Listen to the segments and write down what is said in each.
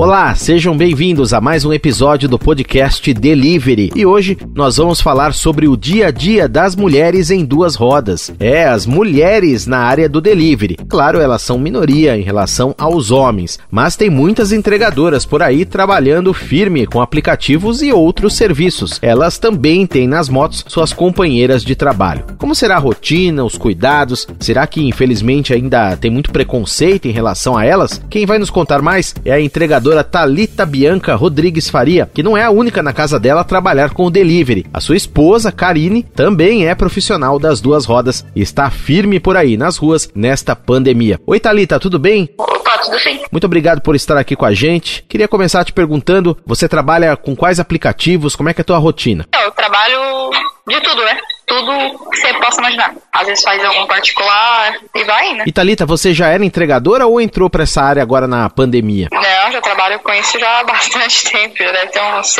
Olá, sejam bem-vindos a mais um episódio do podcast Delivery. E hoje nós vamos falar sobre o dia a dia das mulheres em duas rodas. É, as mulheres na área do delivery. Claro, elas são minoria em relação aos homens, mas tem muitas entregadoras por aí trabalhando firme com aplicativos e outros serviços. Elas também têm nas motos suas companheiras de trabalho. Como será a rotina, os cuidados? Será que infelizmente ainda tem muito preconceito em relação a elas? Quem vai nos contar mais é a entregadora empreendedora Talita Bianca Rodrigues Faria, que não é a única na casa dela a trabalhar com o delivery. A sua esposa, Karine, também é profissional das duas rodas e está firme por aí nas ruas nesta pandemia. Oi, Talita, tudo bem? Opa, tudo sim. Muito obrigado por estar aqui com a gente. Queria começar te perguntando, você trabalha com quais aplicativos? Como é que é a tua rotina? Eu trabalho de tudo, né? tudo que você possa imaginar. Às vezes faz algum particular e vai, né? E Thalita, você já era entregadora ou entrou para essa área agora na pandemia? Não, já trabalho com isso já há bastante tempo, já deve ter uns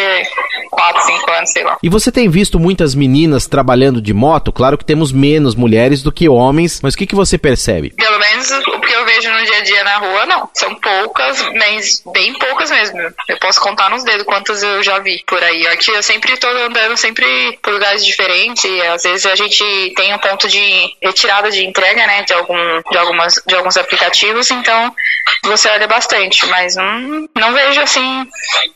4, 5 anos, sei lá. E você tem visto muitas meninas trabalhando de moto? Claro que temos menos mulheres do que homens, mas o que, que você percebe? Pelo menos o que eu vejo no dia a dia na rua, não. São poucas, mas bem poucas mesmo. Eu posso contar nos dedos quantas eu já vi por aí. Aqui eu sempre tô andando sempre por lugares diferentes e às vezes a gente tem um ponto de retirada de entrega, né, de, algum, de, algumas, de alguns aplicativos, então você olha bastante, mas não, não vejo assim,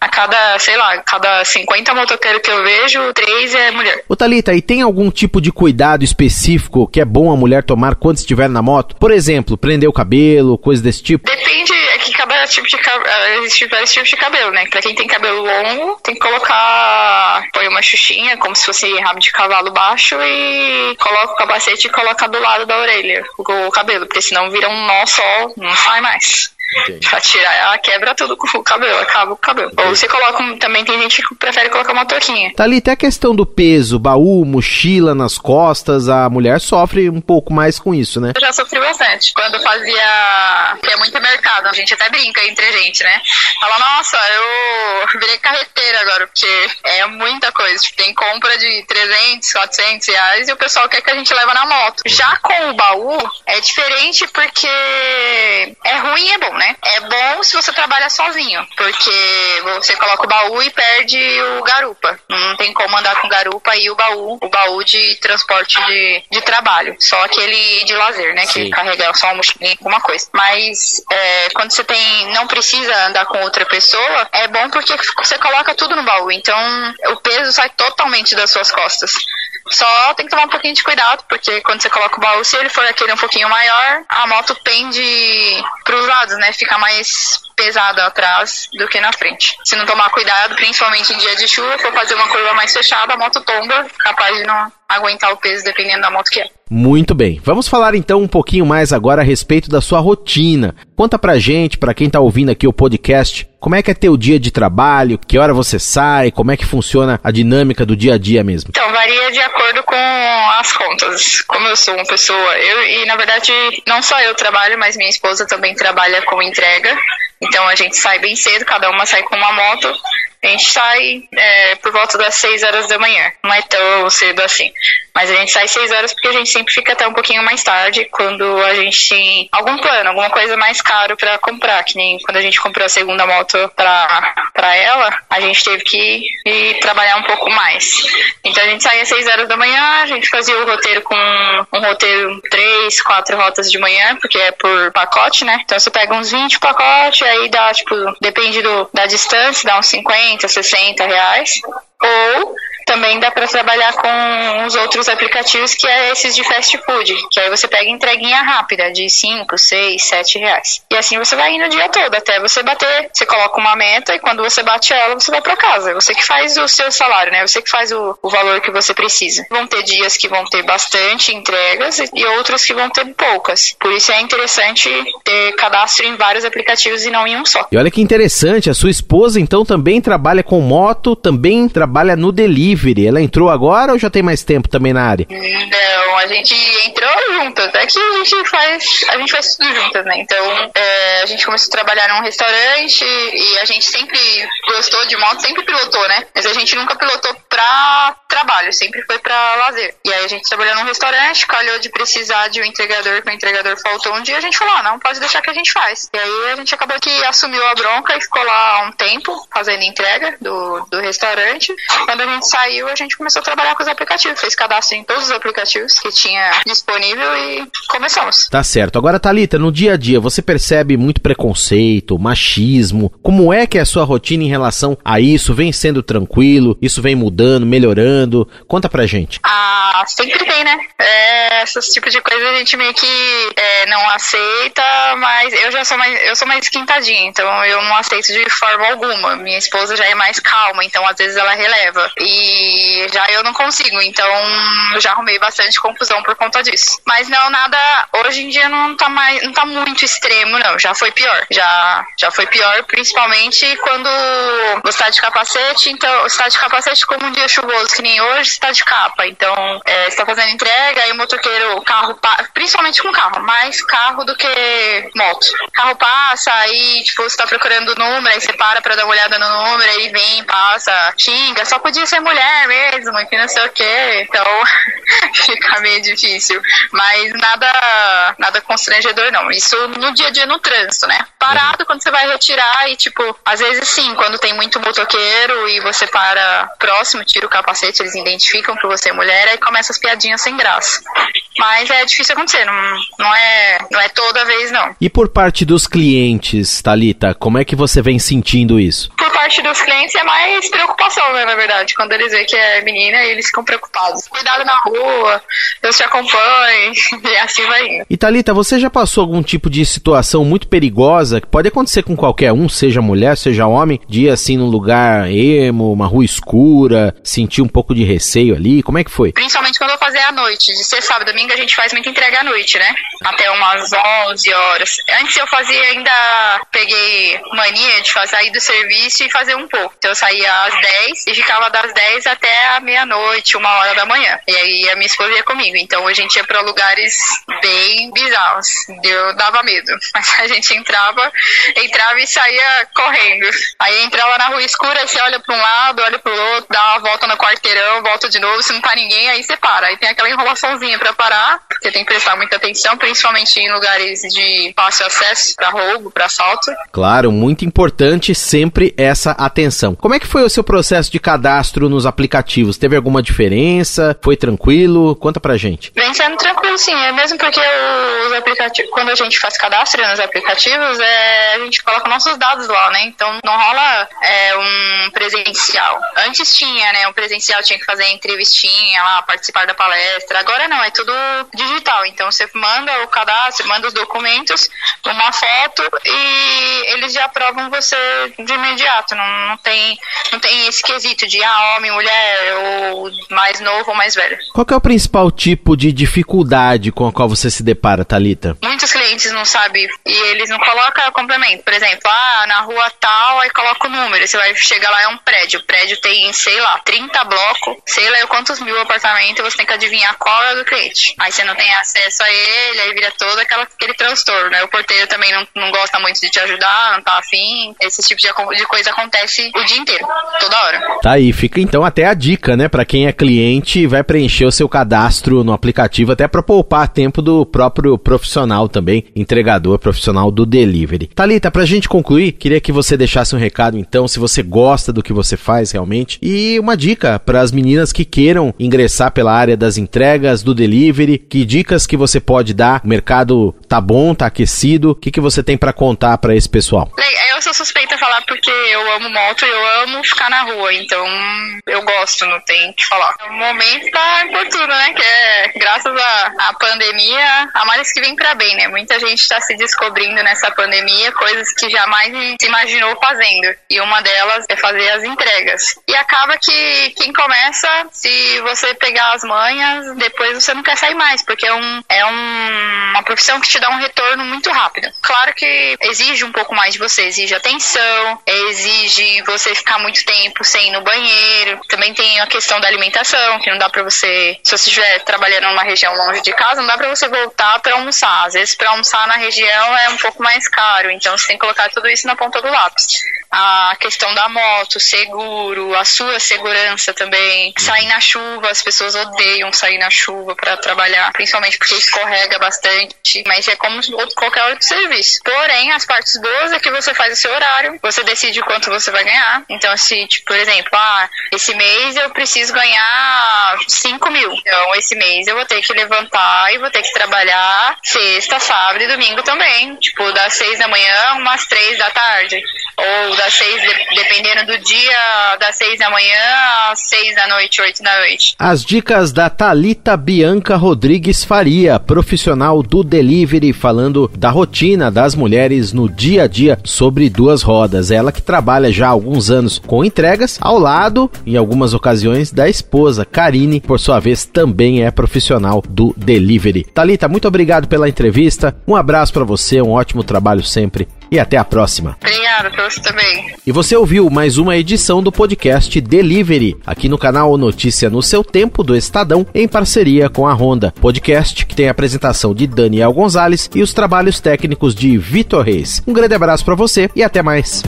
a cada, sei lá, cada 50 motoqueiros que eu vejo, três é mulher. Ô Thalita, e tem algum tipo de cuidado específico que é bom a mulher tomar quando estiver na moto? Por exemplo, prender o cabelo, coisa desse tipo? Depende, é que cada tipo de cabelo, existe vários tipos de cabelo, né? Pra quem tem cabelo longo, tem que colocar, põe uma xuxinha, como se fosse rabo de cavalo baixo e coloca o capacete e coloca do lado da orelha o cabelo, porque senão vira um nó só, não sai mais. Entendi. Pra tirar, ela quebra tudo com o cabelo, acaba o cabelo. Entendi. Ou você coloca, também tem gente que prefere colocar uma touquinha. Tá ali até a questão do peso, baú, mochila nas costas, a mulher sofre um pouco mais com isso, né? Eu já sofri bastante. Quando fazia, que é muito mercado, a gente até brinca entre a gente, né? Fala, nossa, eu virei carreteira agora, porque é muita coisa. Tipo, tem compra de 300, 400 reais e o pessoal quer que a gente leva na moto. Já com o baú, é diferente porque é ruim e é bom, né? Né? É bom se você trabalha sozinho, porque você coloca o baú e perde o garupa. Não tem como andar com garupa e o baú, o baú de transporte de, de trabalho. Só aquele de lazer, né? Sim. Que carrega só uma mochilinha, alguma coisa. Mas é, quando você tem, não precisa andar com outra pessoa, é bom porque você coloca tudo no baú. Então o peso sai totalmente das suas costas. Só tem que tomar um pouquinho de cuidado, porque quando você coloca o baú, se ele for aquele um pouquinho maior, a moto pende para os lados, né? Fica mais pesada atrás do que na frente. Se não tomar cuidado, principalmente em dia de chuva, for fazer uma curva mais fechada, a moto tomba, capaz de não aguentar o peso dependendo da moto que é. Muito bem. Vamos falar então um pouquinho mais agora a respeito da sua rotina. Conta pra gente, pra quem tá ouvindo aqui o podcast, como é que é teu dia de trabalho, que hora você sai, como é que funciona a dinâmica do dia a dia mesmo? Então, varia de acordo com as contas. Como eu sou uma pessoa, eu e na verdade não só eu trabalho, mas minha esposa também trabalha com entrega. Então a gente sai bem cedo, cada uma sai com uma moto. A gente sai é, por volta das 6 horas da manhã. Não é tão cedo assim. Mas a gente sai 6 horas porque a gente sempre fica até um pouquinho mais tarde quando a gente tem algum plano, alguma coisa mais caro para comprar. Que nem quando a gente comprou a segunda moto pra, pra ela, a gente teve que ir trabalhar um pouco mais. Então a gente saía às 6 horas da manhã, a gente fazia o roteiro com um roteiro 3, 4 rotas de manhã, porque é por pacote, né? Então você pega uns 20 pacotes, aí dá, tipo, depende do, da distância, dá uns 50, 60 reais. Ou também dá para trabalhar com os outros aplicativos que é esses de fast food, que aí você pega entreguinha rápida de 5, 6, 7 reais. E assim você vai indo o dia todo até você bater. Você coloca uma meta e quando você bate ela, você vai para casa. Você que faz o seu salário, né? Você que faz o, o valor que você precisa. Vão ter dias que vão ter bastante entregas e outros que vão ter poucas. Por isso é interessante ter cadastro em vários aplicativos e não em um só. E olha que interessante, a sua esposa então também trabalha com moto, também trabalha no delivery Ela entrou agora ou já tem mais tempo também na área? Não, a gente entrou juntas. É que a gente faz, a gente faz tudo juntas, né? Então é, a gente começou a trabalhar num restaurante e a gente sempre gostou de moto, sempre pilotou, né? Mas a gente nunca pilotou pra trabalho, sempre foi pra lazer. E aí a gente trabalhou num restaurante, calhou de precisar de um entregador, que o entregador faltou um dia, a gente falou, ah, não, pode deixar que a gente faz. E aí a gente acabou que assumiu a bronca e ficou lá um tempo fazendo entrega do, do restaurante. Quando a gente saiu, a gente começou a trabalhar com os aplicativos, fez cadastro em todos os aplicativos que tinha disponível e começamos. Tá certo. Agora, Thalita, no dia a dia, você percebe muito preconceito, machismo? Como é que é a sua rotina em relação a isso? Vem sendo tranquilo? Isso vem mudando, melhorando? Conta pra gente. Ah, sempre tem, né? É, esses tipos de coisa a gente meio que é, não aceita, mas eu já sou mais, eu sou mais esquentadinha, então eu não aceito de forma alguma. Minha esposa já é mais calma, então às vezes ela releva. E já eu não consigo, então eu já arrumei bastante confusão por conta disso. Mas não, nada, hoje em dia não tá mais, não tá muito extremo, não. Já foi pior. Já, já foi pior, principalmente quando você tá de capacete, então você tá de capacete como dia chuvoso, que nem hoje, você tá de capa. Então, é, você tá fazendo entrega, aí o motoqueiro, o carro, principalmente com carro, mais carro do que moto. Carro passa, aí, tipo, você tá procurando o número, aí você para pra dar uma olhada no número, aí vem, passa, xinga, só podia ser mulher mesmo, que não sei o que. Então, fica meio difícil. Mas nada, nada constrangedor, não. Isso no dia a dia no trânsito, né? Parado uhum. quando você vai retirar e, tipo, às vezes sim, quando tem muito motoqueiro e você para próximo, tira o capacete, eles identificam que você é mulher, aí começa as piadinhas sem graça. Mas é difícil acontecer, não, não, é, não é toda vez, não. E por parte dos clientes, Talita, como é que você vem sentindo isso? Parte dos clientes é mais preocupação, né, na verdade. Quando eles veem que é menina, eles ficam preocupados. Cuidado na rua, Deus te acompanhe, e assim vai indo. E Thalita, você já passou algum tipo de situação muito perigosa, que pode acontecer com qualquer um, seja mulher, seja homem, de ir assim num lugar emo, uma rua escura, sentir um pouco de receio ali? Como é que foi? Principalmente quando eu fazer à noite, de ser sábado domingo a gente faz muita entrega à noite, né? Até umas 11 horas. Antes eu fazia ainda, peguei mania de sair do serviço e fazer um pouco. Então eu saía às 10 e ficava das 10 até a meia-noite, uma hora da manhã. E aí a minha esposa ia comigo. Então a gente ia para lugares bem bizarros. Eu dava medo. Mas a gente entrava, entrava e saía correndo. Aí entrava na rua escura, você olha para um lado, olha para o outro, dá uma volta no quarteirão, volta de novo, se não tá ninguém, aí você para. Aí tem aquela enrolaçãozinha para parar, porque tem que prestar muita atenção, principalmente em lugares de fácil acesso para roubo, para assalto. Claro, muito importante sempre essa atenção. Como é que foi o seu processo de cadastro nos aplicativos? Teve alguma diferença? Foi tranquilo? Conta pra gente. Vem sendo tranquilo, sim. É mesmo porque os aplicativos, quando a gente faz cadastro nos aplicativos, é, a gente coloca nossos dados lá, né? Então não rola é, um presencial. Antes tinha, né? Um presencial tinha que fazer entrevistinha lá, participar da palestra. Agora não, é tudo digital. Então você manda o cadastro, manda os documentos, uma foto e eles já aprovam você de imediato. Não, não, tem, não tem esse quesito de ah, homem, mulher, ou mais novo ou mais velho. Qual é o principal tipo de dificuldade com a qual você se depara, Talita? Muitos clientes não sabem e eles não colocam complemento. Por exemplo, ah, na rua tal, aí coloca o número. Você vai chegar lá, é um prédio. O prédio tem, sei lá, 30 blocos, sei lá quantos mil apartamentos, você tem que adivinhar qual é do cliente. Aí você não tem acesso a ele, aí vira todo aquela, aquele transtorno, né? O porteiro também não, não gosta muito de te ajudar, não tá afim. Esse tipo de, de coisa acontece o dia inteiro, toda hora. Tá aí, fica então até a dica, né? Para quem é cliente, vai preencher o seu cadastro no aplicativo, até para poupar tempo do próprio profissional também, entregador profissional do delivery. Talita, pra gente concluir, queria que você deixasse um recado então, se você gosta do que você faz realmente, e uma dica para as meninas que queiram ingressar pela área das entregas, do delivery, que dicas que você pode dar? O mercado tá bom, tá aquecido? O que, que você tem para contar para esse pessoal? Eu sou suspeita a falar porque eu amo moto eu amo ficar na rua, então eu gosto, não tem que falar. O momento tá tudo, né? Que é graças à pandemia, a mais que vem para bem, né? Muita gente está se descobrindo nessa pandemia coisas que jamais se imaginou fazendo. E uma delas é fazer as entregas. E acaba que quem começa, se você pegar as manhas, depois você não quer sair mais, porque é, um, é um, uma profissão que te dá um retorno muito rápido. Claro que exige um pouco mais de você, exige atenção, exige você ficar muito tempo sem ir no banheiro. Também tem a questão da alimentação, que não dá para você, se você estiver trabalhando numa região longe de casa, não dá para você voltar para almoçar. Às vezes, para almoçar na região é um pouco mais caro, então você tem que colocar tudo isso na ponta do lápis a questão da moto, seguro, a sua segurança também, sair na chuva, as pessoas odeiam sair na chuva para trabalhar, principalmente porque escorrega bastante, mas é como qualquer outro serviço. Porém, as partes boas é que você faz o seu horário, você decide quanto você vai ganhar. Então, se, tipo, por exemplo, ah, esse mês eu preciso ganhar 5 mil. Então, esse mês eu vou ter que levantar e vou ter que trabalhar sexta, sábado e domingo também. Tipo, das 6 da manhã umas 3 da tarde. Ou das seis, dependendo do dia, das seis da manhã às seis da noite, oito da noite. As dicas da Talita Bianca Rodrigues Faria, profissional do delivery, falando da rotina das mulheres no dia a dia sobre duas rodas. Ela que trabalha já há alguns anos com entregas, ao lado, em algumas ocasiões, da esposa, Karine, por sua vez, também é profissional do delivery. Talita, muito obrigado pela entrevista. Um abraço para você, um ótimo trabalho sempre e até a próxima. Obrigada, pra você também. E você ouviu mais uma edição do podcast Delivery, aqui no canal Notícia no Seu Tempo do Estadão, em parceria com a Honda. Podcast que tem a apresentação de Daniel Gonzalez e os trabalhos técnicos de Vitor Reis. Um grande abraço para você e até mais.